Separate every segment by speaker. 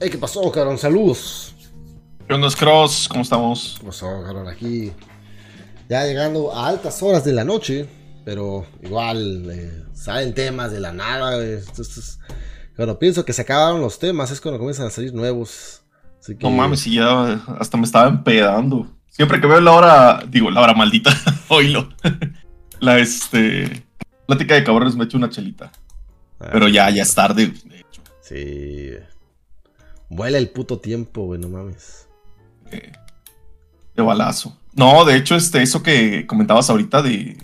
Speaker 1: Hey, ¿qué pasó, cabrón? Saludos.
Speaker 2: ¿Qué onda, Cross? ¿Cómo estamos?
Speaker 1: ¿Qué pasó, cabrón? Aquí ya llegando a altas horas de la noche, pero igual eh, salen temas de la nada. güey. Entonces, cuando pienso que se acabaron los temas es cuando comienzan a salir nuevos. Así que-
Speaker 2: No mames, y ya hasta me estaba empedando. Siempre que veo la hora, digo, la hora maldita, oílo. La este. Plática de cabrones me echo una chelita.
Speaker 1: Ah,
Speaker 2: Pero ya, ya es tarde, de hecho.
Speaker 1: Sí. Vuela el puto tiempo, güey, no mames.
Speaker 2: De, de balazo. No, de hecho, este, eso que comentabas ahorita de.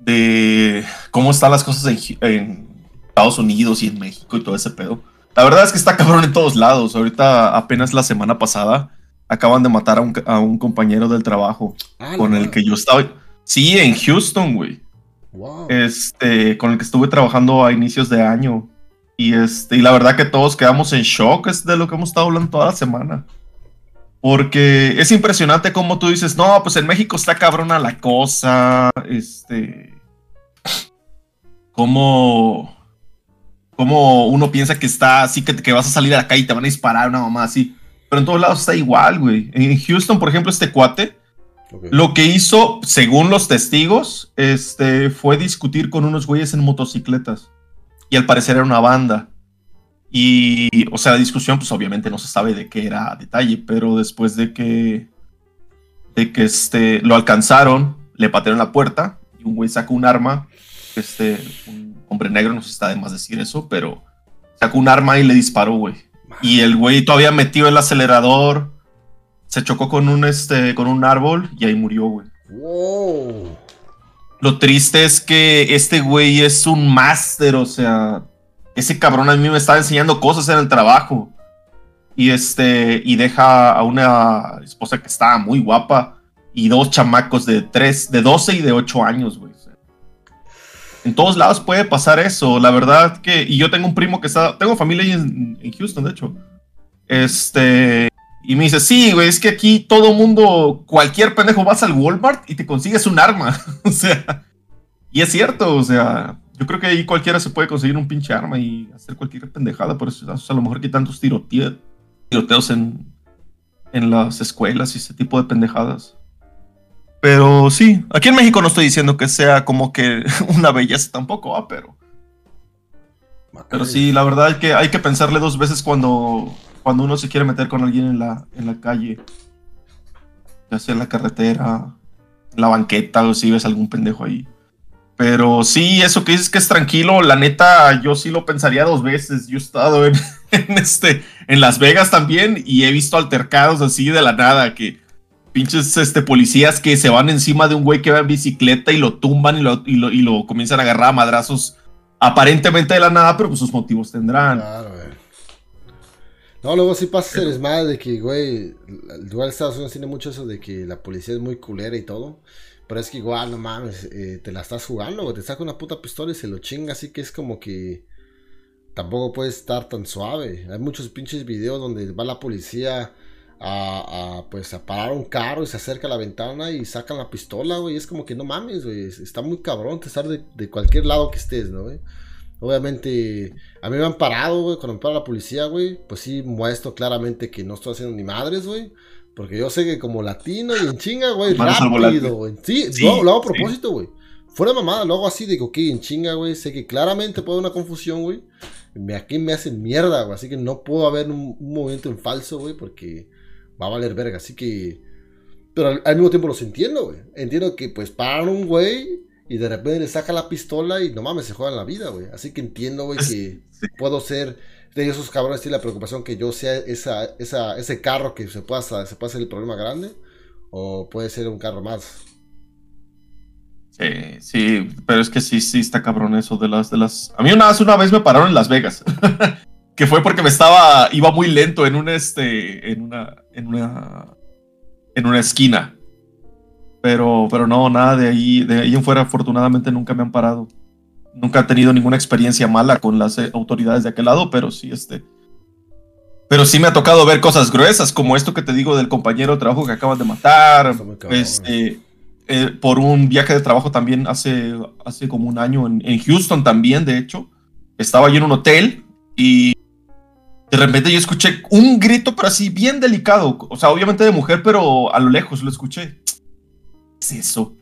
Speaker 2: De cómo están las cosas en, Estados Unidos y en México y todo ese pedo. La verdad es que está cabrón en todos lados. Ahorita, apenas la semana pasada, acaban de matar a un, a un compañero del trabajo
Speaker 1: Ah,
Speaker 2: con
Speaker 1: no
Speaker 2: el que yo estaba. Sí, en Houston, güey.
Speaker 1: Wow.
Speaker 2: Este, con el que estuve trabajando a inicios de año. Y este, y la verdad que todos quedamos en shock, es de lo que hemos estado hablando toda la semana. Porque es impresionante como tú dices, no, pues en México está cabrona la cosa. Este. Como. Como uno piensa que está así, que, que vas a salir a la calle y te van a disparar, una mamá así. Pero en todos lados está igual, güey. En Houston, por ejemplo, este cuate. Lo que hizo, según los testigos, este, fue discutir con unos güeyes en motocicletas. Y al parecer era una banda. Y, o sea, la discusión, pues obviamente no se sabe de qué era a detalle, pero después de que, de que este, lo alcanzaron, le patearon la puerta y un güey sacó un arma. Este, un hombre negro, no sé si está de más decir eso, pero sacó un arma y le disparó, güey. Y el güey todavía metió el acelerador, se chocó con un, este, con un árbol y ahí murió, güey.
Speaker 1: Wow.
Speaker 2: Lo triste es que este güey es un máster, o sea, ese cabrón a mí me estaba enseñando cosas en el trabajo. Y este, y deja a una esposa que estaba muy guapa y dos chamacos de tres, de 12 y de 8 años, güey. En todos lados puede pasar eso, la verdad que, y yo tengo un primo que está, tengo familia en, en Houston, de hecho. Este, y me dice, sí, güey, es que aquí todo mundo, cualquier pendejo vas al Walmart y te consigues un arma. o sea, y es cierto, o sea, yo creo que ahí cualquiera se puede conseguir un pinche arma y hacer cualquier pendejada. Por eso a lo mejor que tantos tirote- tiroteos en, en las escuelas y ese tipo de pendejadas. Pero sí, aquí en México no estoy diciendo que sea como que una belleza tampoco, ah, pero. Pero sí, la verdad hay que, hay que pensarle dos veces cuando, cuando uno se quiere meter con alguien en la, en la calle. Ya sea en la carretera, en la banqueta o si ves algún pendejo ahí. Pero sí, eso que dices que es tranquilo, la neta, yo sí lo pensaría dos veces. Yo he estado en, este, en Las Vegas también y he visto altercados así de la nada, que pinches este, policías que se van encima de un güey que va en bicicleta y lo tumban y lo, y lo, y lo comienzan a agarrar a madrazos aparentemente de la nada, pero pues sus motivos tendrán.
Speaker 1: Claro. No, luego sí pasa ese desmadre de que, güey, el lugar de Estados Unidos tiene mucho eso de que la policía es muy culera y todo. Pero es que igual, no mames, eh, te la estás jugando, güey. Te saca una puta pistola y se lo chinga, así que es como que tampoco puede estar tan suave. Hay muchos pinches videos donde va la policía a, a, pues a parar un carro y se acerca a la ventana y sacan la pistola, güey. Es como que no mames, güey. Está muy cabrón estar de, de cualquier lado que estés, ¿no, güey? Obviamente, a mí me han parado, güey, cuando me para la policía, güey, pues sí muestro claramente que no estoy haciendo ni madres, güey. Porque yo sé que como latino y en chinga, güey, rápido, güey. Sí,
Speaker 2: Sí,
Speaker 1: lo, lo hago a
Speaker 2: sí.
Speaker 1: propósito, güey. Fuera de mamada, lo hago así, digo, ok, en chinga, güey. Sé que claramente puede haber una confusión, güey. Me- Aquí me hacen mierda, güey. Así que no puedo haber un, un movimiento en falso, güey, porque va a valer verga. Así que. Pero al, al mismo tiempo los entiendo, güey. Entiendo que, pues, paran un güey y de repente le saca la pistola y no mames, se juegan la vida, güey. Así que entiendo, güey, que
Speaker 2: Sí.
Speaker 1: puedo ser de esos cabrones tienen la preocupación que yo sea esa, esa, ese carro que se pueda, se el problema grande o puede ser un carro más.
Speaker 2: Sí, sí, pero es que sí, sí está cabrón eso de las, de las. A mí una vez, una vez me pararon en Las Vegas. que fue porque me estaba. iba muy lento en un este. en una. en una. en una esquina. Pero, pero no, nada de ahí. De ahí en fuera, afortunadamente, nunca me han parado. Nunca he tenido ninguna experiencia mala con las eh, autoridades de aquel lado, pero sí, este. Pero sí me ha tocado ver cosas gruesas, como esto que te digo del compañero de trabajo que acaban de matar. Este, eh, por un viaje de trabajo también hace, hace como un año en, en Houston también, de hecho. Estaba yo en un hotel y repente yo escuché un grito, pero así bien delicado. O sea, obviamente de mujer, pero a lo lejos lo escuché. ¿Qué es eso?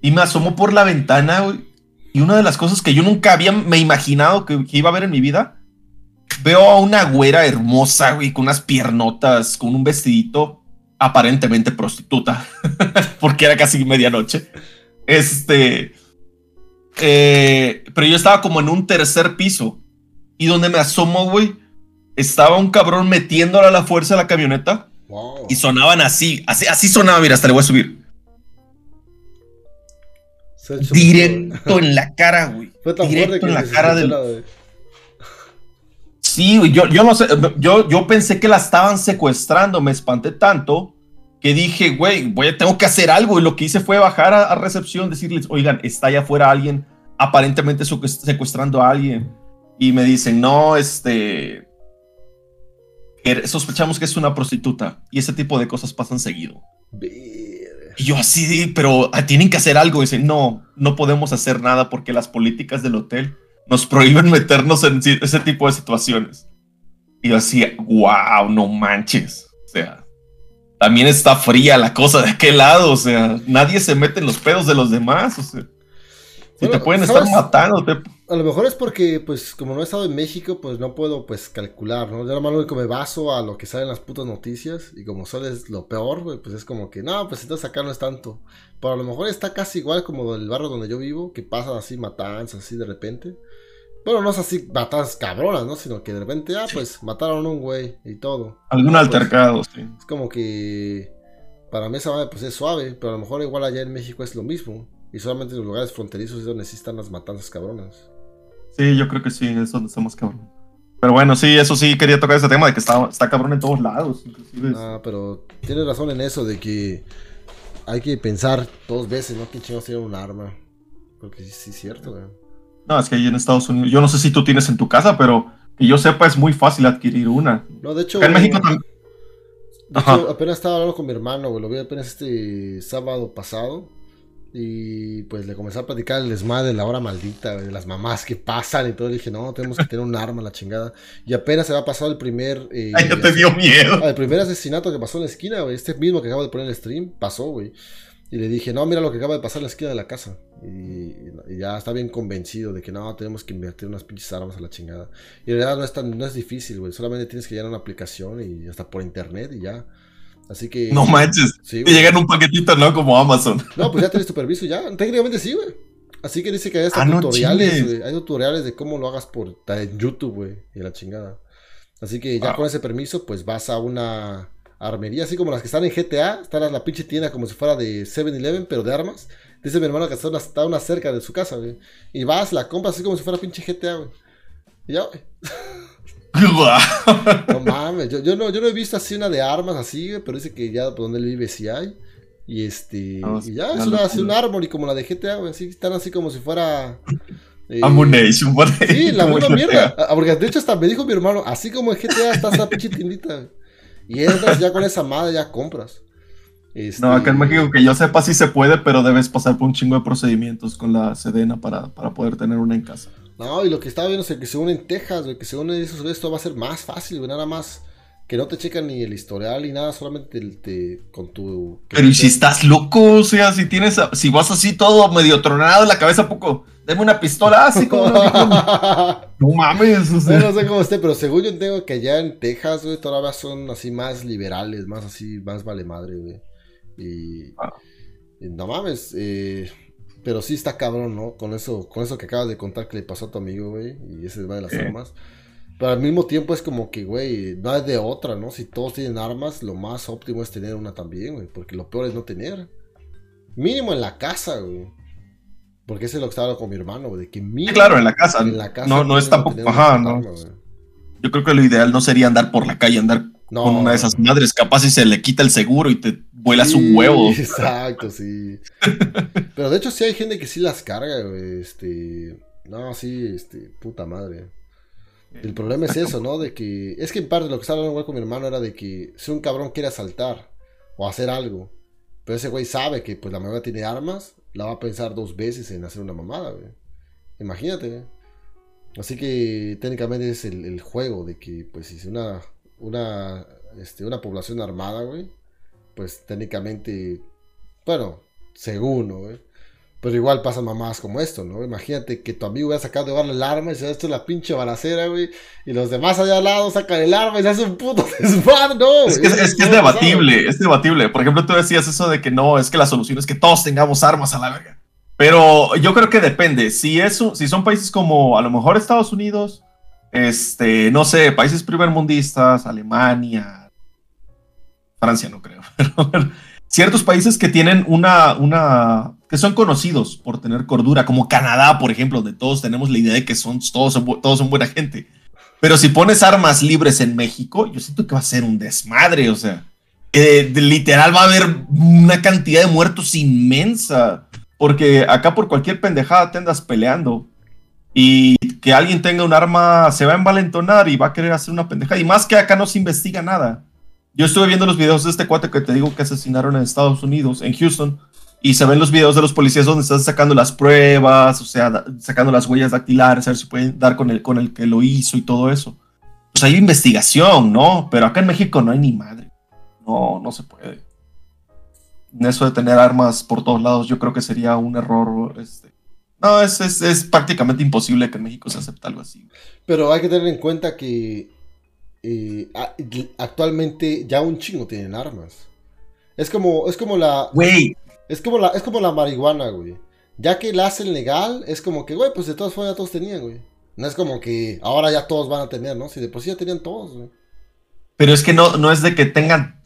Speaker 2: Y me asomo por la ventana, güey. Y una de las cosas que yo nunca había me imaginado que, que iba a ver en mi vida, veo a una güera hermosa, güey, con unas piernotas, con un vestidito, aparentemente prostituta, porque era casi medianoche. Este. eh, pero yo estaba como en un tercer piso. Y donde me asomo, güey, estaba un cabrón metiéndola a la fuerza a la camioneta.
Speaker 1: Wow.
Speaker 2: Y sonaban así, así, así sonaba, mira, hasta le voy a subir. Directo en la cara, güey.
Speaker 1: Fue tan
Speaker 2: Directo en la cara del.
Speaker 1: la de-
Speaker 2: Sí, güey, yo, yo no sé, yo, yo pensé que la estaban secuestrando, me espanté tanto que dije, güey, voy tengo que hacer algo. Y lo que hice fue bajar a, a recepción, decirles, oigan, está allá afuera alguien, aparentemente secuest- secuestrando a alguien. Y me dicen, no, este. er- Sospechamos que es una prostituta. Y ese tipo de cosas pasan seguido.
Speaker 1: Verga.
Speaker 2: Y yo así, pero ah, tienen que hacer algo. Y dicen, no, no podemos hacer nada porque las políticas del hotel nos prohíben meternos en ese tipo de situaciones. Y yo así, wow, no manches. O sea, también está fría la cosa de aquel lado. O sea, nadie se mete en los pedos de los demás. O sea, si te pueden
Speaker 1: ¿sabes?
Speaker 2: estar matando, te-
Speaker 1: A lo mejor es porque, pues, como no he estado en México, pues no puedo, pues, calcular, ¿no? Yo nomás lo único me baso a lo que sale en las putas noticias. Y como solo es lo peor, pues es como que, no, pues entonces acá no es tanto. Pero a lo mejor está casi igual como el barrio donde yo vivo, que pasan así matanzas, así de repente. Bueno, no es así matanzas cabronas, ¿no? Sino que de repente, ah, pues, mataron a un güey y todo.
Speaker 2: algún
Speaker 1: Pues,
Speaker 2: altercado. sí.
Speaker 1: Es como que para mí esa madre pues es suave, pero a lo mejor igual allá en México es lo mismo. Y solamente en los lugares fronterizos es donde sí están las matanzas cabronas.
Speaker 2: Sí, yo creo que sí, es donde estamos cabrón. Pero bueno, sí, eso sí quería tocar ese tema de que está, está cabrón en todos lados. Inclusive.
Speaker 1: Ah, pero tienes razón en eso de que hay que pensar dos veces, ¿no? ¿Quién chingados tiene un arma? Porque sí, sí es cierto, güey.
Speaker 2: No, es que ahí en Estados Unidos, yo no sé si tú tienes en tu casa, pero que yo sepa es muy fácil adquirir una.
Speaker 1: No, de hecho,
Speaker 2: Acá en México también.
Speaker 1: de hecho, apenas estaba hablando con mi hermano, güey. Lo vi apenas este sábado pasado. Y pues le comencé a platicar el desmadre de la hora maldita, de las mamás que pasan y todo. Le dije, no, tenemos que tener un arma, la chingada. Y apenas se había pasado el primer. eh,
Speaker 2: Ay, ya te dio miedo.
Speaker 1: El primer asesinato que pasó en la esquina, güey. Este mismo que acabo de poner en el stream, pasó, güey. Y le dije, no, mira lo que acaba de pasar en la esquina de la casa. Y, y ya está bien convencido de que no, tenemos que invertir unas pinches armas a la chingada. Y en realidad no es, tan, no es difícil, güey. Solamente tienes que llenar una aplicación y hasta por internet y ya. Así que.
Speaker 2: No manches.
Speaker 1: Sí,
Speaker 2: Te llegan un paquetito, ¿no? Como Amazon.
Speaker 1: No, pues ya tienes tu permiso ya. Técnicamente sí, güey. Así que dice que hay hasta
Speaker 2: Ah,
Speaker 1: tutoriales, güey. Hay tutoriales de cómo lo hagas por en YouTube, güey. Y la chingada. Así que ya
Speaker 2: Wow.
Speaker 1: con ese permiso, pues vas a una armería, así como las que están en GTA. Está la, la pinche tienda como si fuera de 7-Eleven, pero de armas. Dice mi hermano que está una, está una cerca de su casa, güey. Y vas, la compras así como si fuera pinche GTA, güey. Y ya, güey. No mames, yo, yo, no, yo no he visto así una de armas así, pero dice que ya por donde él vive sí hay. Y este.
Speaker 2: No,
Speaker 1: y ya, es una, así un árbol y como la de GTA, güey, así están así como si fuera. eh,
Speaker 2: por ahí.
Speaker 1: Sí, la
Speaker 2: GTA.
Speaker 1: mierda. Ah, Porque de hecho hasta me dijo mi hermano, así como en GTA está esa pinche tiendita. Y entras ya con esa madre, ya compras. Este,
Speaker 2: No, acá en México que yo sepa sí se puede, pero debes pasar por un chingo de procedimientos con la Sedena para, para poder tener una en casa.
Speaker 1: No, y lo que estaba viendo es que según en Texas, güey, que según esos esto va a ser más fácil, güey, nada más. Que no te checan ni el historial ni nada, solamente te, te- con tu.
Speaker 2: Pero y si estás loco, o sea, si tienes, si vas así todo medio tronado en la cabeza, ¿a poco, deme una pistola así como no mames, o
Speaker 1: No,
Speaker 2: sea.
Speaker 1: no sé cómo esté, pero según yo tengo que allá en Texas, güey, todavía son así más liberales, más así, más vale madre, güey. Y,
Speaker 2: Ah.
Speaker 1: y no mames, eh, pero sí está cabrón, ¿no? Con eso, con eso que acabas de contar que le pasó a tu amigo, güey, y ese va de las
Speaker 2: Sí.
Speaker 1: armas. Pero al mismo tiempo es como que, güey, no hay de otra, ¿no? Si todos tienen armas, lo más óptimo es tener una también, güey, porque lo peor es no tener. Mínimo en la casa, güey. Porque ese es lo que estaba hablando con mi hermano, güey, de que mínimo
Speaker 2: claro, en la casa.
Speaker 1: en la casa
Speaker 2: no, no es tampoco, ajá, no. Yo creo que lo ideal no sería andar por la calle, andar
Speaker 1: No.
Speaker 2: con una de esas madres, capaz si se le quita el seguro y te vuelas
Speaker 1: Sí,
Speaker 2: un huevo.
Speaker 1: Exacto, sí. Pero de hecho sí hay gente que sí las carga, güey. Este. No, sí, este, puta madre. El problema es eso, ¿no? De que. Es que en parte lo que estaba hablando igual con mi hermano era de que si un cabrón quiere asaltar o hacer algo, pero ese güey sabe que pues la mamá tiene armas, la va a pensar dos veces en hacer una mamada, güey. Imagínate, güey. Así que técnicamente es el, el juego de que, pues, si una, una, este, una población armada, güey, pues técnicamente, bueno, según, ¿no, güey? Pero igual pasan mamadas como esto, ¿no? Imagínate que tu amigo hubiera sacado de darle el arma y se ha hecho la pinche balacera, güey. Y los demás allá al lado sacan el arma y se hace un puto desmadre, ¿no?
Speaker 2: Es que es, es, que es debatible, es debatible. Por ejemplo, tú decías eso de que no, es que la solución es que todos tengamos armas a la verga. Pero yo creo que depende. Si, eso, si son países como a lo mejor Estados Unidos, este, no sé, países primermundistas, Alemania, Francia no creo, ciertos países que tienen una, una, que son conocidos por tener cordura, como Canadá, por ejemplo, donde todos tenemos la idea de que son, todos, son, todos son buena gente. Pero si pones armas libres en México, yo siento que va a ser un desmadre, o sea, literal va a haber una cantidad de muertos inmensa, porque acá por cualquier pendejada te andas peleando. Y que alguien tenga un arma se va a envalentonar y va a querer hacer una pendejada. Y más que acá no se investiga nada. Yo estuve viendo los videos de este cuate que te digo que asesinaron en Estados Unidos, en Houston, y se ven los videos de los policías donde están sacando las pruebas, o sea, sacando las huellas dactilares, a ver si pueden dar con el, con el que lo hizo y todo eso. Pues hay investigación, ¿no? Pero acá en México no hay ni madre. No, no se puede. Eso de tener armas por todos lados, yo creo que sería un error. Este, no, es, es, es prácticamente imposible que en México se acepte algo así.
Speaker 1: Pero hay que tener en cuenta que eh, actualmente ya un chingo tienen armas. Es como, es como la.
Speaker 2: Güey.
Speaker 1: Es como la, es como la marihuana, güey. Ya que la hacen legal, es como que, güey, pues de todas formas ya todos tenían, güey. No es como que ahora ya todos van a tener, ¿no? Si de por sí ya tenían todos, güey.
Speaker 2: Pero es que no, no es de que tengan.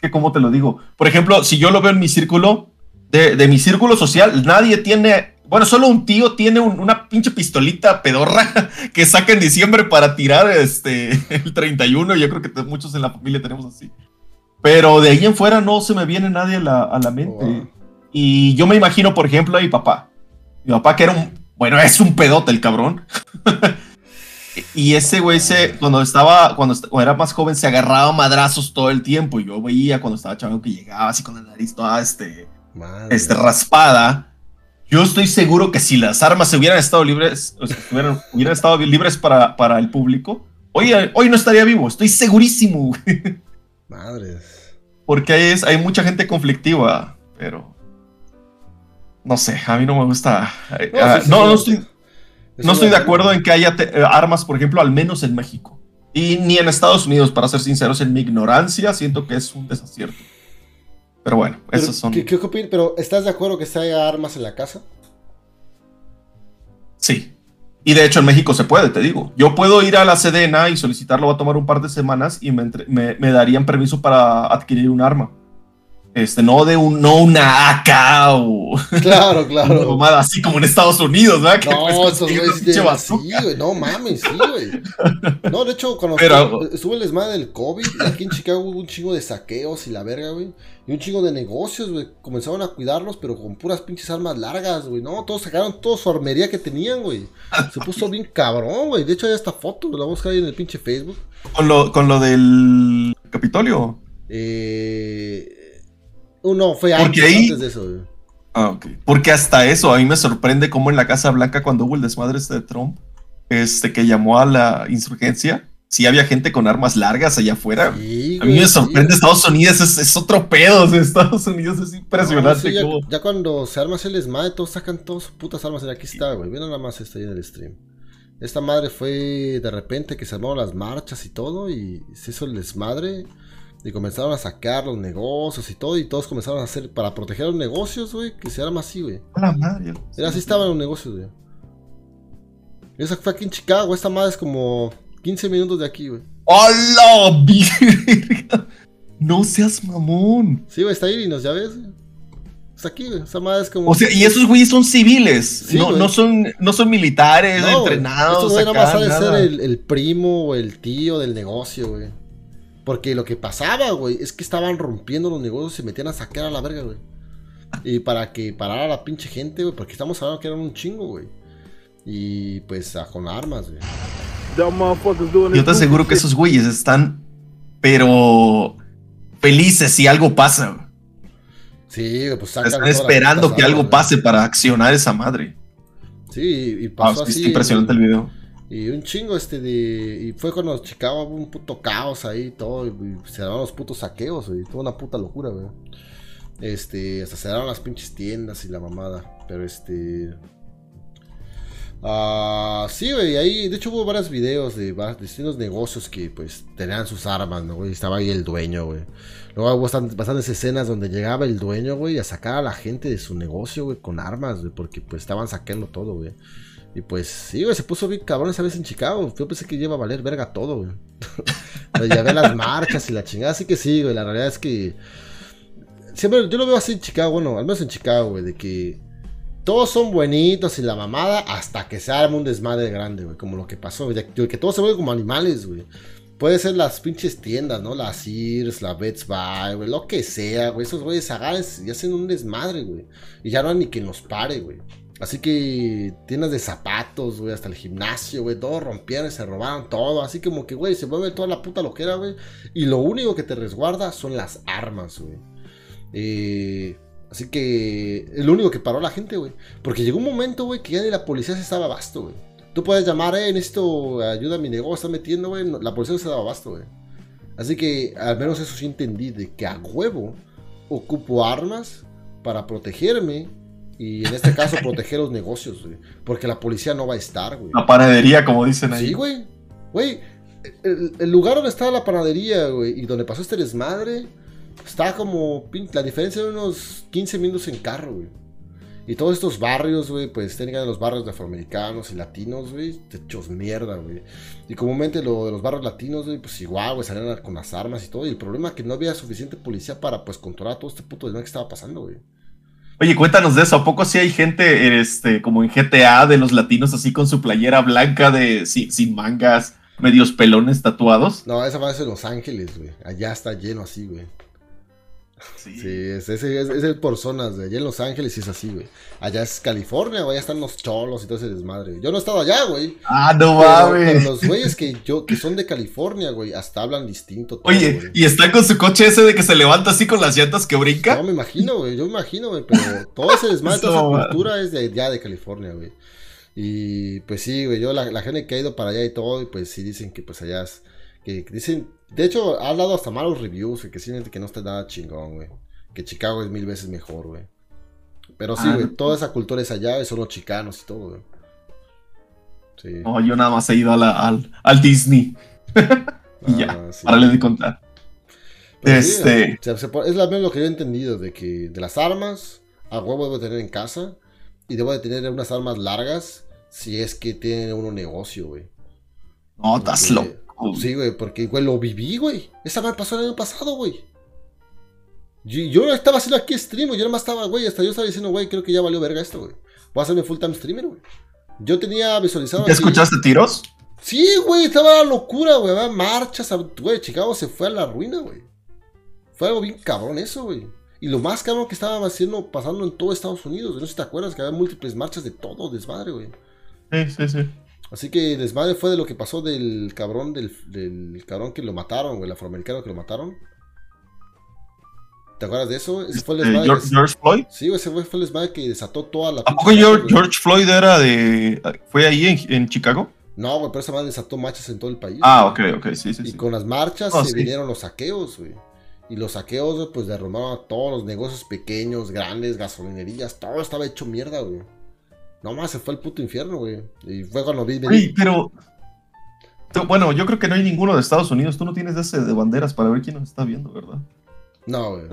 Speaker 2: que ¿Cómo te lo digo? Por ejemplo, si yo lo veo en mi círculo, de, de mi círculo social, nadie tiene bueno, solo un tío tiene un, una pinche pistolita pedorra que saca en diciembre para tirar este, el 31. Yo creo que muchos en la familia tenemos así. Pero de ahí en fuera no se me viene nadie a la, a la mente. Wow. Y yo me imagino, por ejemplo, a mi papá. Mi papá que era un... Bueno, es un pedote el cabrón. y ese güey se, cuando estaba, cuando, cuando, era más joven, se agarraba madrazos todo el tiempo. Y yo veía cuando estaba chaval que llegaba así con la nariz toda este, este raspada yo estoy seguro que si las armas se hubieran estado libres, o sea, hubieran, hubieran, estado libres para, para el público, hoy, hoy no estaría vivo, estoy segurísimo.
Speaker 1: Madres.
Speaker 2: Porque hay, es, hay mucha gente conflictiva, pero no sé, a mí no me gusta. No, uh, sí, no, no, estoy, no estoy de acuerdo en que haya te, uh, armas, por ejemplo, al menos en México. Y ni en Estados Unidos, para ser sinceros, en mi ignorancia, siento que es un desacierto. Pero bueno,
Speaker 1: Pero,
Speaker 2: esos son.
Speaker 1: ¿qué, qué opinas? Pero ¿estás de acuerdo que se haya armas en la casa?
Speaker 2: Sí. Y de hecho en México se puede, te digo. Yo puedo ir a la Sedena y solicitarlo, va a tomar un par de semanas y me, entre, me, me darían permiso para adquirir un arma. Este, no de un, no una AK o.
Speaker 1: Claro, claro.
Speaker 2: Mamada así como en Estados Unidos, ¿verdad? Que
Speaker 1: no,
Speaker 2: pues,
Speaker 1: esos güeyes tienen sí, güey. No mames, sí, güey. No, de hecho, cuando Pero, estuvo, el desmadre del COVID, aquí en Chicago hubo un chingo de saqueos y la verga, güey. Y un chingo de negocios, güey. Comenzaron a cuidarlos, pero con puras pinches armas largas, güey. No, todos sacaron toda su armería que tenían, güey. Se puso bien cabrón, güey. De hecho, hay esta foto, la voy a buscar ahí en el pinche Facebook.
Speaker 2: ¿Con lo, con lo del Capitolio?
Speaker 1: Eh. No, fue antes,
Speaker 2: ahí...
Speaker 1: antes de eso, güey.
Speaker 2: Ah, ok. Porque hasta eso, a mí me sorprende cómo en la Casa Blanca, cuando hubo el desmadre este de Trump, este que llamó a la insurgencia, sí había gente con armas largas allá afuera. Sí, a mí me sorprende sí. Estados Unidos, es, es, otro pedo. Estados Unidos es impresionante.
Speaker 1: No, sí, ya, ya, cuando se arma el desmadre, todos sacan todas sus putas armas. Aquí está, güey. Miren nada más está ahí en el stream. Esta madre fue de repente que se armaron las marchas y todo. Y se hizo el desmadre. Y comenzaron a sacar los negocios y todo. Y todos comenzaron a hacer para proteger los negocios, güey. Que se arma así, güey.
Speaker 2: La madre.
Speaker 1: Era así estaban los negocios, güey. Esa fue aquí en Chicago. Esta madre es como 15 minutos de aquí, güey.
Speaker 2: ¡Hola, virga! No seas mamón.
Speaker 1: Sí, güey, está Irinos, ya ves. Está aquí, güey. Esa madre es como.
Speaker 2: O sea, y esos güeyes son civiles. Sí, no, no, son, no son militares, no, entrenados.
Speaker 1: Estos güeyes nada más ser el, el, primo o el tío del negocio, güey. Porque lo que pasaba, güey, es que estaban rompiendo los negocios y se metían a saquear a la verga, güey. Y para que parara la pinche gente, güey, porque estamos hablando que eran un chingo, güey. Y pues a, con armas, güey.
Speaker 2: Yo te aseguro que esos güeyes están, pero felices si algo pasa. Güey.
Speaker 1: Sí, pues
Speaker 2: Están esperando que algo güey. pase para accionar esa madre.
Speaker 1: Sí, y
Speaker 2: Ah,
Speaker 1: pasó
Speaker 2: sí,
Speaker 1: así.
Speaker 2: impresionante el video.
Speaker 1: Y un chingo este de. Y fue cuando Chicago hubo un puto caos ahí y todo. Y, y se daban los putos saqueos, güey. Toda una puta locura, güey. Este. Hasta se daban las pinches tiendas y la mamada. Pero este. Ah, sí, güey, ahí, de hecho hubo varios videos de distintos negocios que pues tenían sus armas, ¿no, güey? Estaba ahí el dueño, güey. Luego hubo bastan- bastantes escenas donde llegaba el dueño, güey, a sacar a la gente de su negocio, güey, con armas, güey, porque pues estaban saqueando todo, güey. Y pues sí, güey, se puso bien cabrón esa vez en Chicago. Yo pensé que iba a valer verga todo, güey. Pero ya ve las marchas y la chingada, así que sí, güey, la realidad es que... Siempre, yo lo veo así en Chicago, bueno, al menos en Chicago, güey, de que todos son buenitos y la mamada hasta que se arma un desmadre grande, güey, como lo que pasó, de que todos se ven como animales, güey. Puede ser las pinches tiendas, ¿no? La Sears, la Best Buy, güey, lo que sea, güey. Esos güeyes agarran y hacen un desmadre, güey. Y ya no hay ni quien los pare, güey. Así que tiendas de zapatos, güey, hasta el gimnasio, güey, todo rompieron y se robaron todo. Así como que, güey, se mueve toda la puta loquera, güey. Y lo único que te resguarda son las armas, güey. Eh, así que es lo único que paró la gente, güey. Porque llegó un momento, güey, que ya ni la policía se estaba abasto, güey. Tú puedes llamar, eh, necesito ayuda a mi negocio, está metiendo, güey. la policía se daba abasto, güey. Así que al menos eso sí entendí, de que a huevo ocupo armas para protegerme. Y en este caso proteger los negocios, güey. Porque la policía no va a estar, güey.
Speaker 2: La panadería, como dicen ahí.
Speaker 1: Sí, güey. Güey, el, el lugar donde estaba la panadería, güey, y donde pasó este desmadre, está como la diferencia de unos 15 minutos en carro, güey. Y todos estos barrios, güey, pues técnicamente los barrios de afroamericanos y latinos, güey, hechos mierda, güey. Y comúnmente lo de los barrios latinos, güey, pues igual, güey, salían con las armas y todo. Y el problema es que no había suficiente policía para, pues, controlar todo este puto desmadre que estaba pasando, güey.
Speaker 2: Oye, cuéntanos de eso. ¿A poco sí hay gente, este, como en GTA, de los latinos así con su playera blanca de sin, sin mangas, medios pelones tatuados?
Speaker 1: No, esa va a ser Los Ángeles, güey. Allá está lleno así, güey.
Speaker 2: Sí.
Speaker 1: Sí, es, es, es- por zonas, güey. Allá en Los Ángeles es así, güey. Allá es California, güey. Allá están los cholos y todo ese desmadre. güey. Yo no he estado allá, güey.
Speaker 2: Ah, no
Speaker 1: Pero, pero
Speaker 2: mames.
Speaker 1: los güeyes que yo, que son de California, güey, hasta hablan distinto. todo,
Speaker 2: Oye,
Speaker 1: güey.
Speaker 2: y está con su coche ese de que se levanta así con las llantas que brinca.
Speaker 1: No me imagino, güey. Yo me imagino, güey. Pero todo ese desmadre, toda
Speaker 2: No,
Speaker 1: esa
Speaker 2: man.
Speaker 1: cultura es de allá de California, güey. Y pues sí, güey. Yo, la, la gente que ha ido para allá y todo, y pues sí dicen que pues allá es. Que, dicen. De hecho, ha dado hasta malos reviews, que sí, que no está nada chingón, güey. Que Chicago es mil veces mejor, güey. Pero sí,
Speaker 2: Ah,
Speaker 1: güey.
Speaker 2: no.
Speaker 1: Toda esa cultura es allá, y son los chicanos y todo, güey. Sí.
Speaker 2: No, yo nada más he ido a la- al, al Disney. y ya,
Speaker 1: Ah, sí.
Speaker 2: párale de contar.
Speaker 1: Pero sí,
Speaker 2: Este-
Speaker 1: o sea, es la- lo que yo he entendido, de que de las armas, a huevo debo tener en casa, y debo de tener unas armas largas, si es que tiene uno negocio, güey.
Speaker 2: No, estás loco.
Speaker 1: Sí, güey, porque, güey, lo viví, güey. Esa me pasó el año pasado, güey. Yo, yo estaba haciendo aquí stream, güey, yo nomás estaba, güey, hasta yo estaba diciendo, güey, creo que ya valió verga esto, güey. Voy a hacerme full time streamer, güey. Yo tenía visualizado...
Speaker 2: ¿Ya
Speaker 1: aquí-
Speaker 2: escuchaste tiros?
Speaker 1: Sí, güey, estaba la locura, güey. Había marchas, güey. Chicago se fue a la ruina, güey. Fue algo bien cabrón eso, güey. Y lo más cabrón que estaba haciendo, pasando en todo Estados Unidos. güey. No sé si te acuerdas que había múltiples marchas de todo, desmadre, güey.
Speaker 2: Sí, sí, sí.
Speaker 1: Así que el desmadre fue de lo que pasó del cabrón, del, del cabrón que lo mataron, güey. El afroamericano que lo mataron. ¿Te acuerdas de eso? Ese fue el
Speaker 2: Eh,
Speaker 1: desmadre.
Speaker 2: George,
Speaker 1: que-
Speaker 2: George Floyd.
Speaker 1: Sí, ese fue, el desmadre que desató toda la...
Speaker 2: ¿A poco George. George Floyd era de. fue ahí en, en Chicago?
Speaker 1: No, güey, pero esa madre desató marchas en todo el país.
Speaker 2: Ah,
Speaker 1: güey.
Speaker 2: ok, ok, sí, sí.
Speaker 1: Y
Speaker 2: sí.
Speaker 1: con las marchas
Speaker 2: Oh,
Speaker 1: se
Speaker 2: sí.
Speaker 1: vinieron los saqueos, güey. Y los saqueos, pues derrumbaron a todos los negocios pequeños, grandes, gasolinerías, todo estaba hecho mierda, güey. No más, se fue el puto infierno, güey. Y fue cuando vi venir.
Speaker 2: pero. Bueno, yo creo que no hay ninguno de Estados Unidos. Tú no tienes ese de banderas para ver quién nos está viendo, ¿verdad?
Speaker 1: No, güey.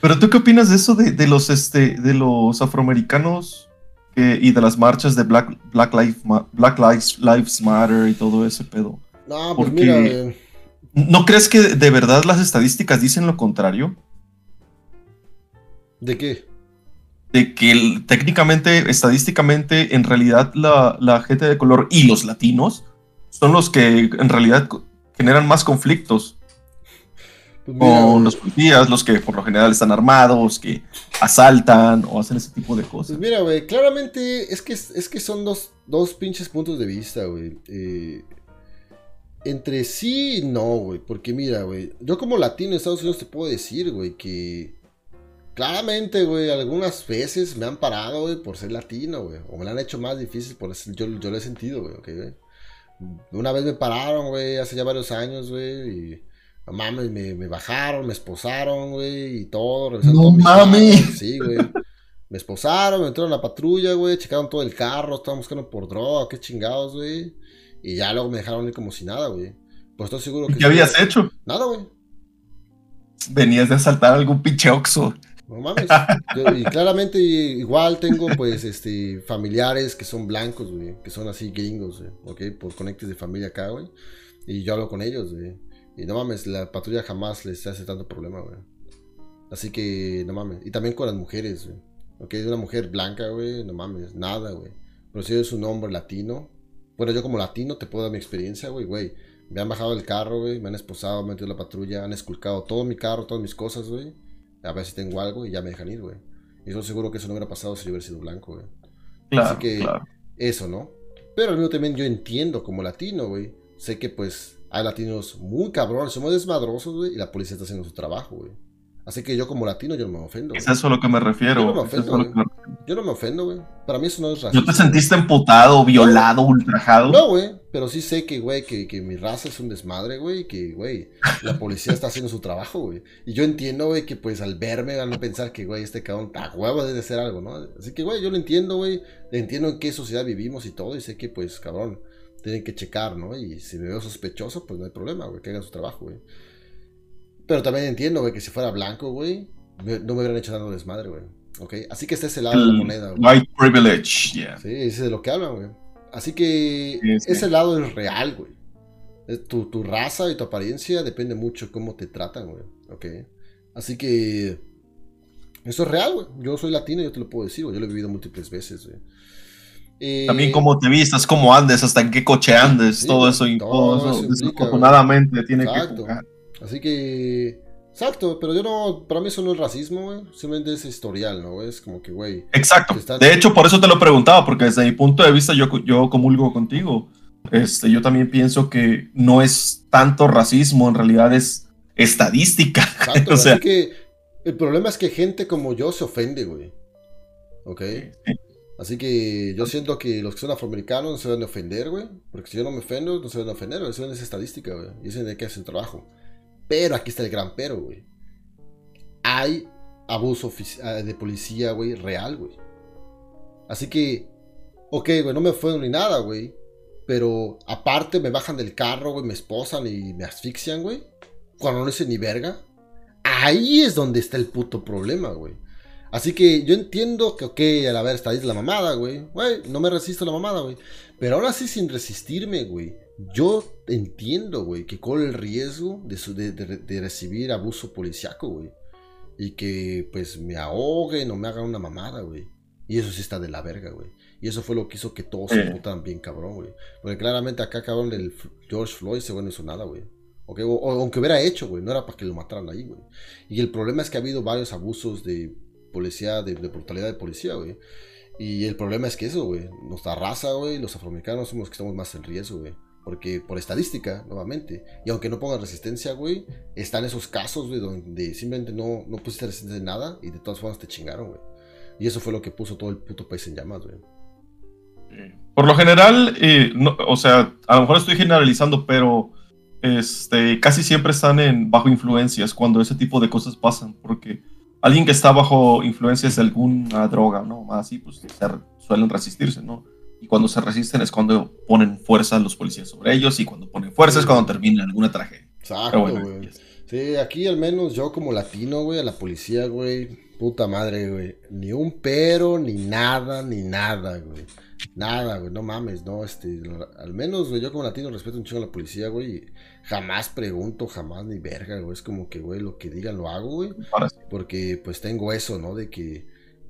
Speaker 2: Pero tú qué opinas de eso de, de los este de los afroamericanos y de las marchas de Black Black Lives Black Lives, Lives Matter y todo ese pedo?
Speaker 1: No, pues
Speaker 2: Porque-
Speaker 1: mira, güey.
Speaker 2: ¿No crees que de verdad las estadísticas dicen lo contrario?
Speaker 1: ¿De qué?
Speaker 2: De que el- técnicamente, estadísticamente, en realidad la, la gente de color y los latinos son los que en realidad generan más conflictos
Speaker 1: Pues mira,
Speaker 2: con los policías, los que por lo general están armados, que asaltan o hacen ese tipo de cosas.
Speaker 1: Pues mira, güey, claramente es que, es que son dos, dos pinches puntos de vista, güey. Eh, entre sí y no, güey. Porque mira, güey, yo como latino en Estados Unidos te puedo decir, güey, que Claramente, güey, algunas veces me han parado, güey, por ser latino, güey. O me lo han hecho más difícil por eso. Yo, yo lo he sentido, güey, ok, güey. Una vez me pararon, güey, hace ya varios años, güey, y... No mames, me, me bajaron, me esposaron, güey, y todo.
Speaker 2: No mames.
Speaker 1: Sí, güey. Me esposaron, me entraron a la patrulla, güey, checaron todo el carro, estaban buscando por droga, qué chingados, güey. Y ya luego me dejaron ir como si nada, güey. Pues estoy seguro que...
Speaker 2: ¿Qué habías hecho?
Speaker 1: Nada, güey.
Speaker 2: Venías de asaltar algún pinche oxo.
Speaker 1: No mames. y claramente igual tengo pues este familiares que son blancos, güey, que son así gringos, güey, ok, por conectes de familia acá, güey. Y yo hablo con ellos, güey. Y no mames, la patrulla jamás les hace tanto problema, güey. Así que no mames. Y también con las mujeres, güey. Ok, es una mujer blanca, güey, no mames, nada, güey. Pero si es un hombre latino, bueno, yo como latino te puedo dar mi experiencia, güey, güey. Me han bajado del carro, güey, me han esposado, me han metido la patrulla, han esculcado todo mi carro, todas mis cosas, güey a ver si tengo algo y ya me dejan ir, güey. Y estoy seguro que eso no hubiera pasado si yo hubiera sido blanco, güey.
Speaker 2: Claro, Así que
Speaker 1: eso, ¿no? Pero al mismo también yo entiendo como latino, güey. Sé que pues hay latinos muy cabrones, somos desmadrosos, güey, y la policía está haciendo su trabajo, güey. Así que yo como latino yo no me ofendo.
Speaker 2: Es eso a lo que me refiero.
Speaker 1: Yo no me ofendo, Yo no me ofendo, güey. Para mí eso no es
Speaker 2: racismo. ¿No te sentiste emputado, violado, ultrajado?
Speaker 1: No, güey. Pero sí sé que, güey, que, que, mi raza es un desmadre, güey. Que, güey, la policía está haciendo su trabajo, güey. Y yo entiendo, güey, que pues al verme van a pensar que, güey, este cabrón a huevo debe ser algo, ¿no? Así que, güey, yo lo entiendo, güey. Entiendo en qué sociedad vivimos y todo. Y sé que, pues, cabrón, tienen que checar, ¿no? Y si me veo sospechoso, pues no hay problema, güey, que hagan su trabajo, güey. Pero también entiendo, güey, que si fuera blanco, güey, no me hubieran hecho dando desmadre, güey. ¿Ok? Así que este es el lado de la moneda,
Speaker 2: güey. White privilege, yeah.
Speaker 1: Sí, ese es de lo que hablan, güey. Así que ese lado es real, güey. Tu, tu, raza y tu apariencia depende mucho de cómo te tratan, güey. ¿Ok? Así que... Eso es real, güey. Yo soy latino, yo te lo puedo decir, güey. Yo lo he vivido múltiples veces, güey.
Speaker 2: Eh, También cómo te vistas, cómo andes, hasta en qué coche andes, todo eso, y todo eso, desafortunadamente tiene que jugar.
Speaker 1: Así que. Exacto, pero yo no. Para mí eso no es racismo, güey. Simplemente es historial, ¿no? Es como que, güey.
Speaker 2: Exacto. De hecho, por eso te lo preguntaba, porque desde mi punto de vista yo, yo comulgo contigo. Este, yo también pienso que no es tanto racismo, en realidad es estadística. Exacto, o sea,
Speaker 1: así que el problema es que gente como yo se ofende, güey. ¿Ok? Así que yo siento que los que son afroamericanos no se deben ofender, güey. Porque si yo no me ofendo, no se deben ofender, Eso es estadística, güey. Y eso es de qué hace el trabajo. Pero aquí está el gran pero, güey. Hay abuso ah, de policía, güey, real, güey. Así que, ok, güey, no me fue ni nada, güey. Pero aparte me bajan del carro, güey, me esposan y me asfixian, güey. Cuando no hice ni verga. Ahí es donde está el puto problema, güey. Así que yo entiendo que, ok, a la ver, está ahí la mamada, güey. Güey, no me resisto a la mamada, güey. Pero ahora sí, sin resistirme, güey. Yo entiendo, güey, que corre el riesgo de, de, recibir abuso policiaco, güey. Y que, pues, me ahoguen o me hagan una mamada, güey. Y eso sí está de la verga, güey. Y eso fue lo que hizo que todos se putan bien cabrón, güey. Porque claramente acá, cabrón, del George Floyd se no hizo nada, güey. O, aunque hubiera hecho, güey, no era para que lo mataran ahí, güey. Y el problema es que ha habido varios abusos de policía, de, de brutalidad de policía, güey. Y el problema es que eso, güey, nuestra raza, güey, los afroamericanos somos los que estamos más en riesgo, güey. Porque por estadística, nuevamente. Y aunque no pongan resistencia, güey, están esos casos, güey, donde simplemente no, no pusiste resistencia de nada y de todas formas te chingaron, güey. Y eso fue lo que puso todo el puto país en llamas, güey.
Speaker 2: Por lo general, eh, o sea, a lo mejor estoy generalizando, pero este, casi siempre están en bajo influencias cuando ese tipo de cosas pasan, porque alguien que está bajo influencias de alguna droga, ¿no? Así, pues suelen resistirse, ¿no? Y cuando se resisten es cuando ponen fuerza los policías sobre ellos y cuando ponen fuerza es cuando termina alguna tragedia.
Speaker 1: Exacto, güey. sí, aquí al menos yo como latino, güey, a la policía, güey, puta madre, güey. Ni un pero, ni nada, ni nada, güey. Nada, güey, no mames, no, este, al menos, güey, yo como latino respeto un chingo a la policía, güey, y jamás pregunto, jamás ni verga, güey, es como que, güey, lo que digan lo hago, güey, porque, pues, tengo eso, ¿no, de que,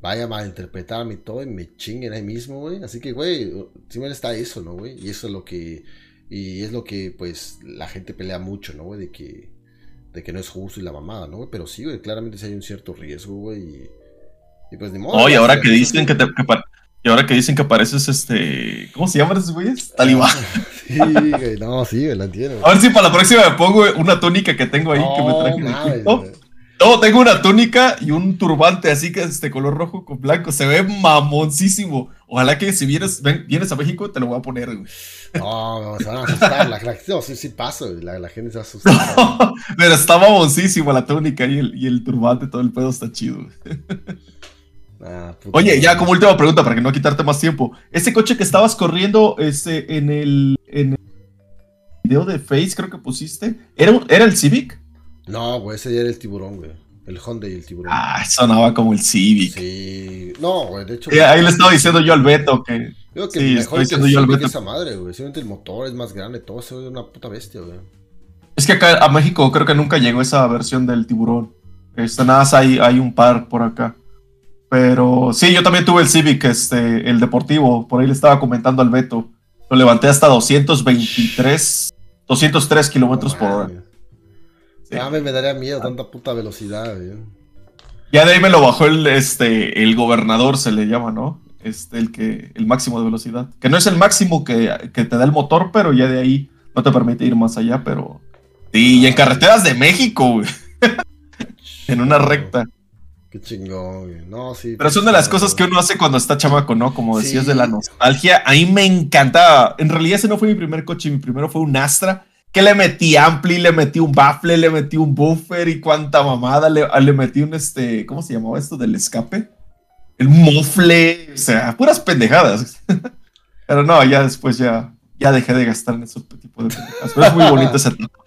Speaker 1: vaya a malinterpretarme y todo y me chinguen ahí mismo, güey. Así que, güey, siempre está eso, ¿no, güey? Y eso es lo que, y es lo que, pues, la gente pelea mucho, ¿no, güey? De que, de que no es justo y la mamada, ¿no, güey? Pero sí, güey, claramente sí hay un cierto riesgo, güey. Y, pues, ni modo.
Speaker 2: Oye, ahora que dicen que te... y ahora que dicen que pareces este. ¿Cómo se llaman esos güeyes? Talibán.
Speaker 1: Sí, güey, no, sí, güey, la entiendo.
Speaker 2: A ver si para la próxima me pongo una túnica que tengo ahí que me traje. No, No, tengo una túnica y un turbante así que es este color rojo con blanco. Se ve mamoncísimo. Ojalá que si vienes, vienes a México te lo voy a poner, güey.
Speaker 1: No, no, se van a asustar. La, la, no, sí, sí pasa, la, la, gente se va a asustar.
Speaker 2: pero está mamoncísimo la túnica y el, y el turbante, todo el pedo está chido. Ah, Oye, ya como última pregunta para que no quitarte más tiempo. Ese coche que estabas corriendo este, en, el, en el video de Face, creo que pusiste, ¿era, ¿era el Civic?
Speaker 1: No, güey, ese ya era el tiburón, güey. El Honda y el tiburón.
Speaker 2: Ah, sonaba como el Civic.
Speaker 1: Sí. No, güey, de hecho.
Speaker 2: ahí le estaba diciendo yo al Beto que.
Speaker 1: Creo que sí, mejor es el yo al Beto. esa madre, güey. Simplemente el motor es más grande, todo eso es una puta bestia, güey.
Speaker 2: Es que acá a México creo que nunca llegó esa versión del tiburón. Este, nada más hay, hay un par por acá. Pero sí, yo también tuve el Civic, este, el deportivo. Por ahí le estaba comentando al Beto. Lo levanté hasta 223, 203 kilómetros por hora.
Speaker 1: Ah, me, daría miedo tanta puta velocidad,
Speaker 2: Ya de ahí me lo bajó el, este, el gobernador, se le llama, ¿no? Este, el que, el máximo de velocidad. Que no es el máximo que, te da el motor, pero ya de ahí no te permite ir más allá, pero. Sí, y en carreteras de México, güey. en una recta.
Speaker 1: Qué chingón, güey. No, sí.
Speaker 2: Pero son de las cosas que uno hace cuando está chamaco, ¿no? Como decías de la nostalgia. A mí me encantaba. En realidad ese no fue mi primer coche, mi primero fue un Astra que le metí ampli, le metí un baffle, le metí un buffer y cuánta mamada, le, metí un este, ¿cómo se llamaba esto del escape? El mofle, o sea, puras pendejadas. Pero no, ya después ya, ya dejé de gastar en ese tipo de pendejadas. Pero es muy bonita esa etapa.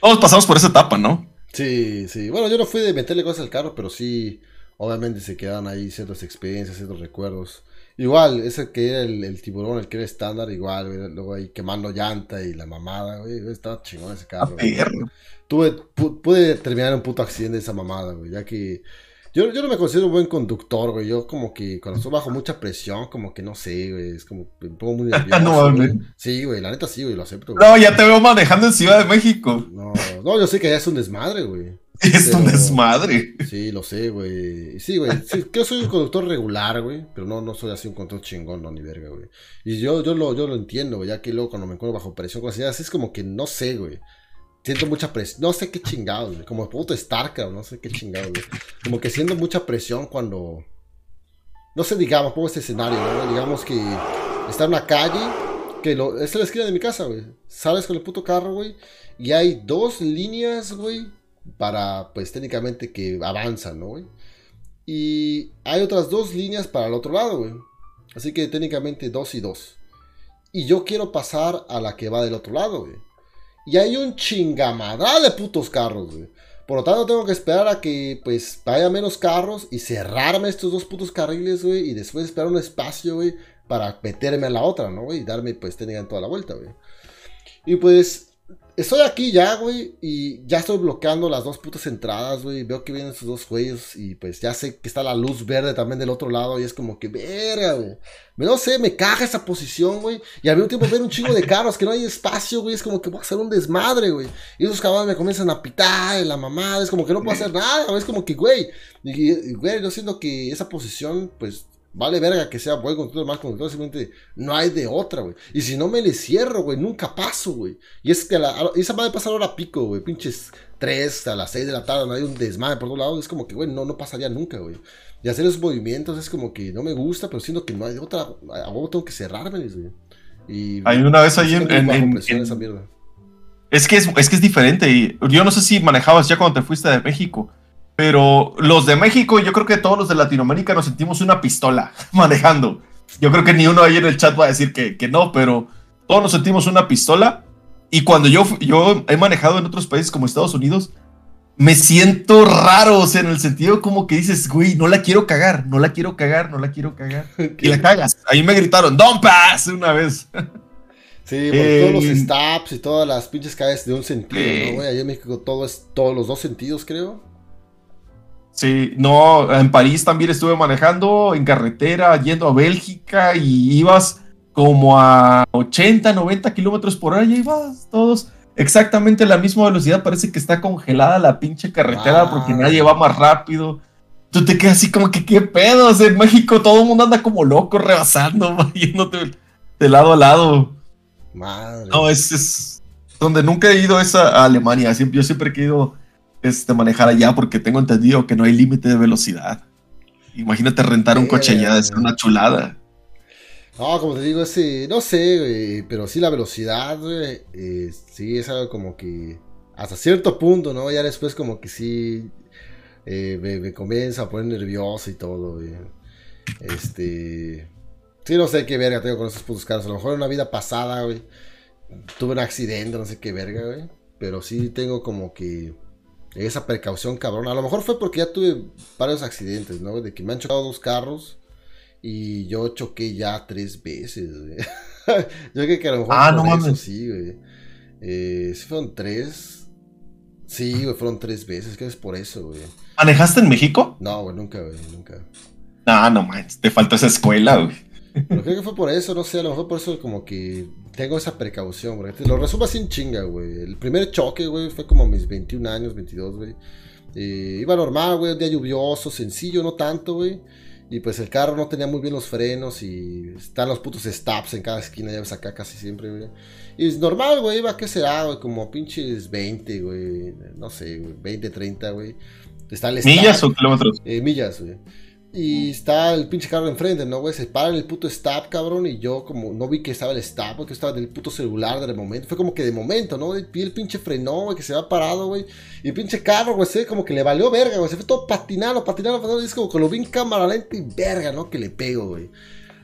Speaker 2: Todos pasamos por esa etapa, ¿no?
Speaker 1: Sí, sí. Bueno, yo no fui de meterle cosas al carro, pero sí, obviamente se quedan ahí ciertas experiencias, ciertos recuerdos. Igual, ese que era el, tiburón, el que era estándar, igual, luego ahí quemando llanta y la mamada, güey, estaba chingón ese carro. Tuve, pude terminar un puto accidente de esa mamada, güey, ya que yo, yo no me considero un buen conductor, güey, yo como que cuando estoy bajo mucha presión, como que no sé, güey, es como, me pongo muy nervioso. no, güey. Sí, güey, la neta sí, güey, lo acepto.
Speaker 2: No, ya te veo manejando en Ciudad de México.
Speaker 1: No, no, yo sé que ya es un desmadre, güey.
Speaker 2: Es un desmadre.
Speaker 1: Sí, lo sé, güey. Sí, güey. Sí, yo soy un conductor regular, güey. Pero no, no soy así un conductor chingón, no, ni verga, güey. Y yo, yo, lo, yo lo entiendo, güey. Ya que luego cuando me encuentro bajo presión, cosas así, es como que no sé, güey. Siento mucha presión. No sé qué chingados, güey. Como puto Starcraft, no sé qué chingados, güey. Como que siento mucha presión cuando. No sé, digamos, pongo este escenario, ¿no? Digamos que está en una calle. Que lo, es la esquina de mi casa, güey. Sales con el puto carro, güey. Y hay dos líneas, güey para, pues técnicamente que avanzan, ¿no? Y hay otras dos líneas para el otro lado, güey. Así que técnicamente dos y dos. Y yo quiero pasar a la que va del otro lado, güey. Y hay un chingamadra de putos carros, güey. Por lo tanto, tengo que esperar a que, pues, vaya menos carros y cerrarme estos dos putos carriles, güey. Y después esperar un espacio, güey, para meterme a la otra, ¿no, güey? Y darme, pues, técnicamente toda la vuelta, güey. Y pues, Estoy aquí ya, güey, y ya estoy bloqueando las dos putas entradas, güey. Veo que vienen esos dos güeyes y pues ya sé que está la luz verde también del otro lado y es como que, verga, güey. No sé, me caga esa posición, güey. Y al mismo tiempo ver un chingo de carros que no hay espacio, güey. Es como que voy a hacer un desmadre, güey. Y esos cabrones me comienzan a pitar, la mamada. Es como que no puedo hacer nada, güey. Es como que, güey. Y, güey, yo siento que esa posición, pues, Vale verga que sea buen conductor, mal conductor, simplemente no hay de otra, güey. Y si no me le cierro, güey, nunca paso, güey. Y es que la, esa madre pasa ahora pico, güey. Pinches 3 a las 6 de la tarde, no hay un desmadre por todos lados. Es como que, güey, no, no pasaría nunca, güey. Y hacer esos movimientos es como que no me gusta, pero siento que no hay de otra. A vos tengo que cerrarme, güey. Y,
Speaker 2: hay una vez ahí en, en, esa mierda. Es que es, es que es diferente. Y yo no sé si manejabas ya cuando te fuiste de México. Pero los de México, yo creo que todos los de Latinoamérica nos sentimos una pistola manejando. Yo creo que ni uno ahí en el chat va a decir que, que no, pero todos nos sentimos una pistola. Y cuando yo, yo he manejado en otros países como Estados Unidos, me siento raro, o sea, en el sentido como que dices, güey, no la quiero cagar, no la quiero cagar, no la quiero cagar. Y la cagas. Ahí me gritaron, don't pass, una vez.
Speaker 1: Sí, porque todos los eh, stops y todas las pinches calles de un sentido, ¿no, güey? Allá en México todo es todos los dos sentidos, creo.
Speaker 2: Sí, no, en París también estuve manejando en carretera, yendo a Bélgica y ibas como a 80, 90 kilómetros por hora y ibas todos exactamente la misma velocidad. Parece que está congelada la pinche carretera porque nadie va más rápido. Tú te quedas así como que, ¿qué pedos? En México todo el mundo anda como loco, rebasando, yéndote de lado a lado. Madre. No, es, es donde nunca he ido es a, Alemania. yo siempre he ido este, manejar allá porque tengo entendido que no hay límite de velocidad. Imagínate rentar un coche allá, es una chulada.
Speaker 1: No, como te digo, ese, no sé, güey, pero sí la velocidad, eh, sí es algo como que hasta cierto punto, ¿no? Ya después como que sí eh, me, comienza a poner nervioso y todo. Este, sí, no sé qué verga tengo con esos putos carros. A lo mejor en una vida pasada, güey, tuve un accidente, no sé qué verga, güey. Pero sí tengo como que esa precaución cabrón. A lo mejor fue porque ya tuve varios accidentes, ¿no? De que me han chocado dos carros y yo choqué ya tres veces, güey. yo creo que a lo mejor
Speaker 2: ah, no eso
Speaker 1: sí, güey. Eh, sí fueron tres. Sí, güey, fueron tres veces, que es por eso, güey.
Speaker 2: ¿Manejaste en México?
Speaker 1: No, güey, nunca, güey, nunca.
Speaker 2: Ah, no manches, te faltó esa escuela, güey.
Speaker 1: Pero creo que fue por eso, no sé, a lo mejor por eso como que tengo esa precaución, güey. Te lo resumo así en chinga, güey. El primer choque, güey, fue como mis 21 años, 22, güey. Eh, iba normal, güey, un día lluvioso, sencillo, no tanto, güey. Y pues el carro no tenía muy bien los frenos y están los putos stops en cada esquina, ya ves acá casi siempre, güey. Y es normal, güey, iba, ¿qué será, güey? Como pinches 20, güey, no sé, güey, 20, 30, güey.
Speaker 2: Está el ¿Millas o kilómetros?
Speaker 1: Eh, millas, güey. Y está el pinche carro enfrente, ¿no, güey? Se para en el puto stop, cabrón. Y yo, como no vi que estaba el stop, porque estaba en el puto celular de momento. Fue como que de momento, ¿no? Y el pinche frenó, güey, que se va parado, güey. Y el pinche carro, güey, se como que le valió verga, güey. Se fue todo patinando, patinando, patinando. Y es como que lo vi en cámara lenta y verga, ¿no? Que le pego, güey.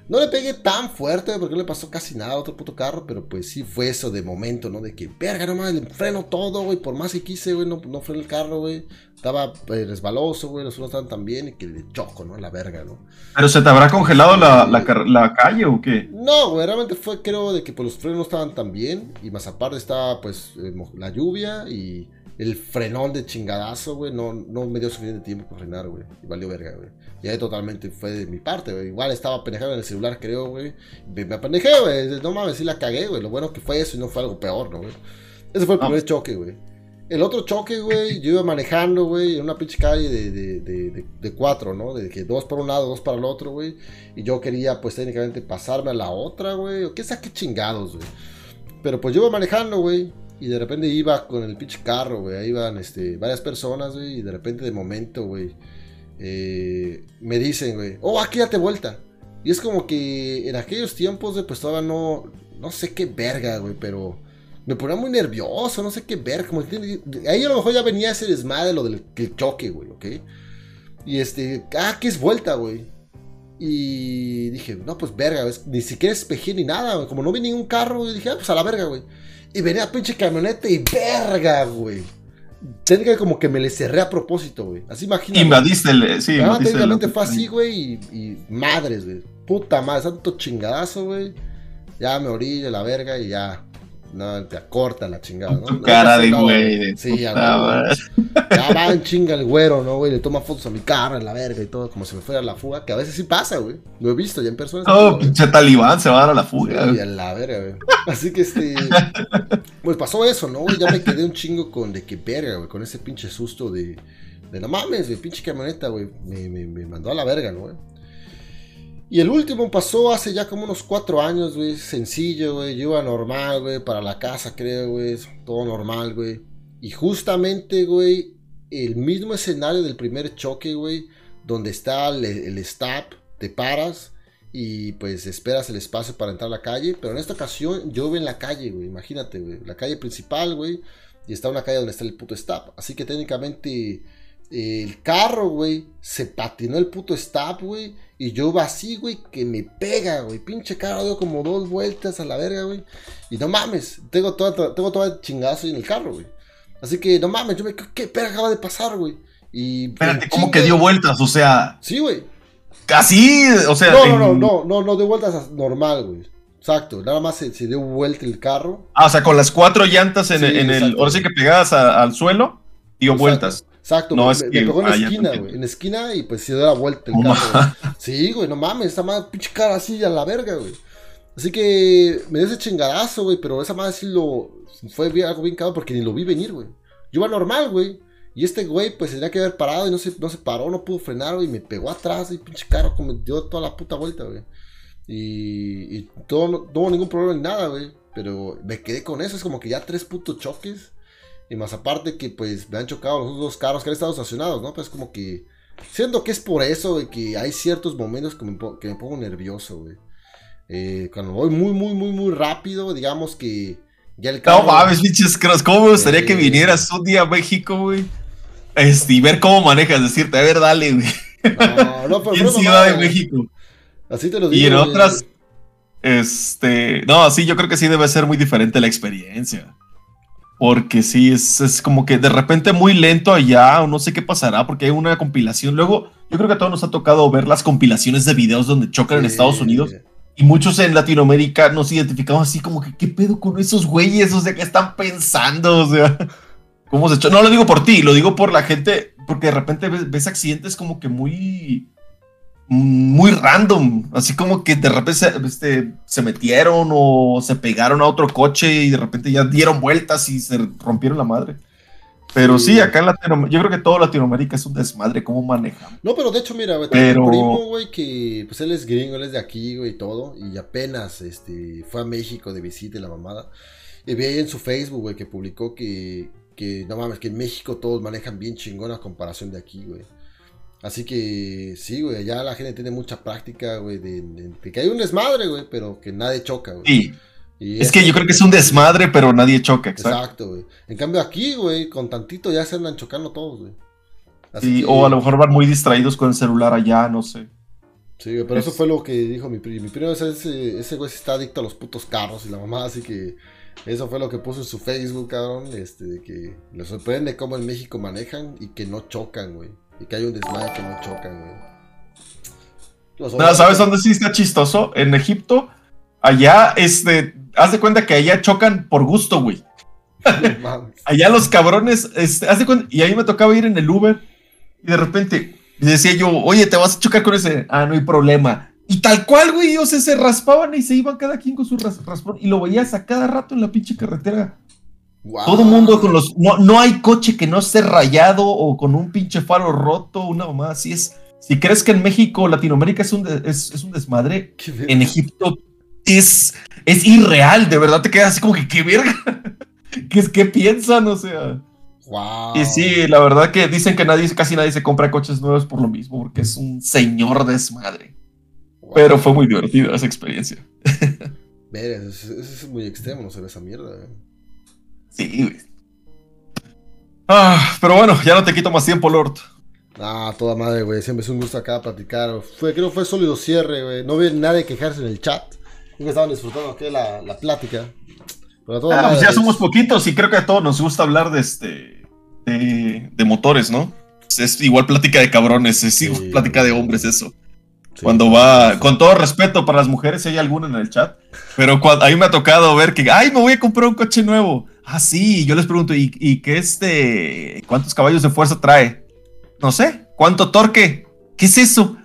Speaker 1: No le pegué tan fuerte, porque no le pasó casi nada a otro puto carro, pero pues sí fue eso de momento, ¿no? De que, verga, nomás, le freno todo, güey, por más que quise, güey, no, no freno el carro, güey. Estaba pues, resbaloso, güey, los unos estaban tan bien y que le choco, ¿no? La verga, ¿no?
Speaker 2: ¿Pero se te habrá congelado la, la, calle o qué?
Speaker 1: No, güey, realmente fue, creo, de que pues, los frenos no estaban tan bien y más aparte estaba, pues, eh, la lluvia y el frenón de chingadazo, güey, no, no me dio suficiente tiempo para frenar, güey. Y valió verga, güey. Y ahí totalmente fue de mi parte, güey. Igual estaba pendejado en el celular, creo, güey. Me, me apendejé, güey. No mames, sí la cagué, güey. Lo bueno que fue eso y no fue algo peor, ¿no, güey? Ese fue el ah. primer choque, güey. El otro choque, güey, yo iba manejando, güey, en una pinche calle de, de, de, de, cuatro, ¿no? De que dos por un lado, dos para el otro, güey. Y yo quería, pues, técnicamente pasarme a la otra, güey. O qué saqué chingados, güey. Pero pues yo iba manejando, güey. Y de repente iba con el pinche carro, güey. Ahí iban este, varias personas, güey. Y de repente, de momento, güey. Eh, me dicen, güey, oh, aquí date vuelta. Y es como que en aquellos tiempos, güey, pues todavía no. No sé qué verga, güey, pero. Me ponía muy nervioso, no sé qué verga. Como ahí a lo mejor ya venía ese desmadre, lo del choque, güey, ¿ok? Y este, ah, ¿qué es vuelta, güey? Y dije, no, pues verga, ni siquiera espejé ni nada, güey. Como no vi ningún carro, güey, dije, ah, pues a la verga, güey. Y venía pinche camioneta y verga, güey. Técnicamente como que me le cerré a propósito, güey. Así imagínate.
Speaker 2: Invadiste el. Sí,
Speaker 1: ah, técnicamente fue así, güey. Y, y, madres, güey. Puta madre, tanto chingadazo, güey. Ya me orillo la verga y ya. No, te acorta la chingada, ¿no?
Speaker 2: Tu cara de güey.
Speaker 1: Sí, ya, Ya va en chinga el güero, ¿no, güey? Le toma fotos a mi carro en la verga y todo, como si me fuera a la fuga, que a veces sí pasa, güey. Lo he visto ya en personas.
Speaker 2: Oh, pinche talibán se va a dar a la fuga.
Speaker 1: Sí, a la verga, güey. Así que este. Pues pasó eso, ¿no, güey? Ya me quedé un chingo con de que verga, güey. Con ese pinche susto de. De no mames, güey. Pinche camioneta, güey. Me, me, me mandó a la verga, ¿no, güey? Y el último pasó hace ya como unos cuatro años, güey. Sencillo, güey. Yo iba normal, güey. Para la casa, creo, güey. Todo normal, güey. Y justamente, güey, el mismo escenario del primer choque, güey. Donde está el, stop, te paras y pues esperas el espacio para entrar a la calle. Pero en esta ocasión yo voy en la calle, güey. Imagínate, güey. La calle principal, güey. Y está una calle donde está el puto stop. Así que técnicamente el carro, güey, se patinó el puto stop, güey. Y yo iba así, güey, que me pega, güey. Pinche carro dio como dos vueltas a la verga, güey. Y no mames, tengo todo, tengo todo el chingazo en el carro, güey. Así que no mames, yo me ¿qué perra acaba de pasar, güey? Y.
Speaker 2: Espérate, ¿cómo que dio vueltas? O sea.
Speaker 1: Sí, güey.
Speaker 2: Casi, o sea.
Speaker 1: No, no, no, no, no, no dio vueltas normal, güey. Exacto, nada más se, dio vuelta el carro.
Speaker 2: Ah, o sea, con las cuatro llantas en, el. Ahora sí que pegadas al suelo, dio vueltas.
Speaker 1: Exacto, no, me, pegó en la esquina, güey. En la esquina y pues se dio la vuelta el carro. Sí, güey, no mames, esa madre pinche cara así a la verga, güey. Así que me dio ese chingadazo, güey, pero esa madre sí lo. Fue algo bien caro porque ni lo vi venir, güey. Yo iba normal, güey. Y este güey, pues tenía que haber parado y no se, no se paró, no pudo frenar, güey. Y me pegó atrás y pinche carro, como dio toda la puta vuelta, güey. Y, y todo, no tuvo ningún problema ni nada, güey. Pero me quedé con eso, es como que ya tres putos choques Y más aparte que pues me han chocado los dos carros que han estado estacionados, ¿no? Pues como que... Siento que es por eso, güey, que hay ciertos momentos que me, que me pongo nervioso, güey. Eh, cuando voy muy, muy, muy, muy rápido, digamos que ya el
Speaker 2: carro... No mames, pinches cross, ¿cómo me gustaría que vinieras un día a México, güey? Este, y ver cómo manejas, decirte, a ver, dale, güey. No, no, pero... en Ciudad de México.
Speaker 1: Así te lo digo.
Speaker 2: Y en otras... Este, no, sí, yo creo que sí debe ser muy diferente la experiencia. Porque sí, es, como que de repente muy lento allá, o no sé qué pasará, porque hay una compilación. Luego, yo creo que a todos nos ha tocado ver las compilaciones de videos donde chocan en Estados Unidos. Y muchos en Latinoamérica nos identificamos así como que, ¿qué pedo con esos güeyes? O sea, ¿qué están pensando? O sea, ¿cómo se echó? No lo digo por ti, lo digo por la gente, porque de repente ves accidentes como que muy muy random, así como que de repente se, este, se metieron o se pegaron a otro coche y de repente ya dieron vueltas y se rompieron la madre. Pero sí, acá en Latinoamérica, yo creo que todo Latinoamérica es un desmadre, ¿cómo manejan?
Speaker 1: No, pero de hecho, mira, güey, pero... primo, güey, que pues él es gringo, él es de aquí, güey, y todo, y apenas este, fue a México de visita y la mamada. Y vi ahí en su Facebook, güey, que publicó que, que, no mames, que en México todos manejan bien chingón a comparación de aquí, güey. Así que sí, güey, allá la gente tiene mucha práctica, güey, de, que hay un desmadre, güey, pero que nadie choca, güey.
Speaker 2: Sí. es que yo creo que es un desmadre, pero nadie choca, exacto.
Speaker 1: Exacto, güey. En cambio aquí, güey, con tantito ya se andan chocando todos, güey.
Speaker 2: Sí, o a lo mejor van muy distraídos con el celular allá, no sé.
Speaker 1: Sí, güey, pero eso fue lo que dijo mi primo. Mi primo ese, ese güey está adicto a los putos carros y la mamá, así que eso fue lo que puso en su Facebook, cabrón, este, de que le sorprende cómo en México manejan y que no chocan, güey. Y que hay un desmadre que no chocan, güey.
Speaker 2: No, ¿sabes dónde sí está chistoso? En Egipto, allá, este, haz de cuenta que allá chocan por gusto, güey. allá los cabrones, este, haz de cuenta, y ahí me tocaba ir en el Uber, y de repente decía yo, oye, te vas a chocar con ese, ah, no hay problema. Y tal cual, güey, o sea, se raspaban y se iban cada quien con su raspón, y lo veías a cada rato en la pinche carretera. Todo mundo con los. No, no hay coche que no esté rayado o con un pinche faro roto, una mamá así es. Si crees que en México, Latinoamérica es un, es, un desmadre, en Egipto es, es irreal, de verdad te quedas así como que, ¿qué verga? ¿Qué, ¿Qué piensan? O sea.
Speaker 1: Wow.
Speaker 2: Y sí, la verdad que dicen que nadie, casi nadie se compra coches nuevos por lo mismo, porque es un señor desmadre. Pero fue muy divertida esa experiencia.
Speaker 1: Ver, eso, es muy extremo, no se ve esa mierda. Eh.
Speaker 2: Sí, güey. Ah, pero bueno, ya no te quito más tiempo, Lord.
Speaker 1: Ah, toda madre, güey. Siempre es un gusto acá platicar. Fue, creo que fue sólido cierre, güey. No vi nadie quejarse en el chat. Creo que estaban disfrutando aquí la, la plática.
Speaker 2: Pero toda ah, pues ya somos poquitos y creo que a todos nos gusta hablar de este. de, motores, ¿no? Es igual plática de cabrones, es igual plática de hombres, eso. cuando va, con todo respeto para las mujeres, si hay alguna en el chat, pero cuando, a mí me ha tocado ver que, ay, me voy a comprar un coche nuevo. Ah, sí, yo les pregunto, ¿y, qué este, cuántos caballos de fuerza trae? No sé, ¿cuánto torque? ¿Qué es eso?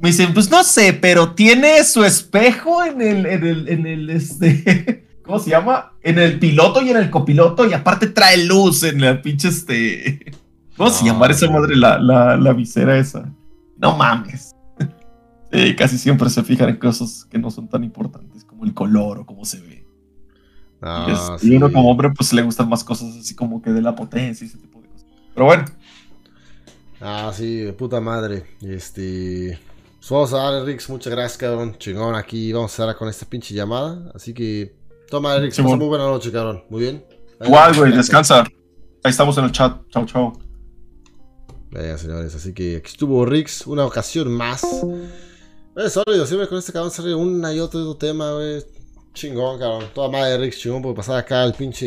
Speaker 2: Me dicen, pues no sé, pero tiene su espejo en el, en el, en el, este, ¿cómo se llama? En el piloto y en el copiloto y aparte trae luz en la pinche, este, ¿cómo se llama esa madre, la, la, la visera esa? No mames. Sí, casi siempre se fijan en cosas que no son tan importantes como el color o cómo se ve. Ah, y, uno como hombre pues le gustan más cosas así como que de la potencia y ese tipo de cosas. Pero bueno.
Speaker 1: Ah, sí, de puta madre. Este... Pues vamos a darle, Rix, muchas gracias, cabrón. Chingón, aquí vamos a cerrar con esta pinche llamada. Así que... Toma, Rix, muy buena noche, cabrón. Muy bien.
Speaker 2: Igual, güey, descansa. Ahí estamos en el chat. Chao, chao.
Speaker 1: Venga, señores, así que aquí estuvo Rix, una ocasión más. Es sólido, siempre con este cabrón sale una y otro tema, güey. Chingón, cabrón. Toda madre Rick chingón por pasar acá el pinche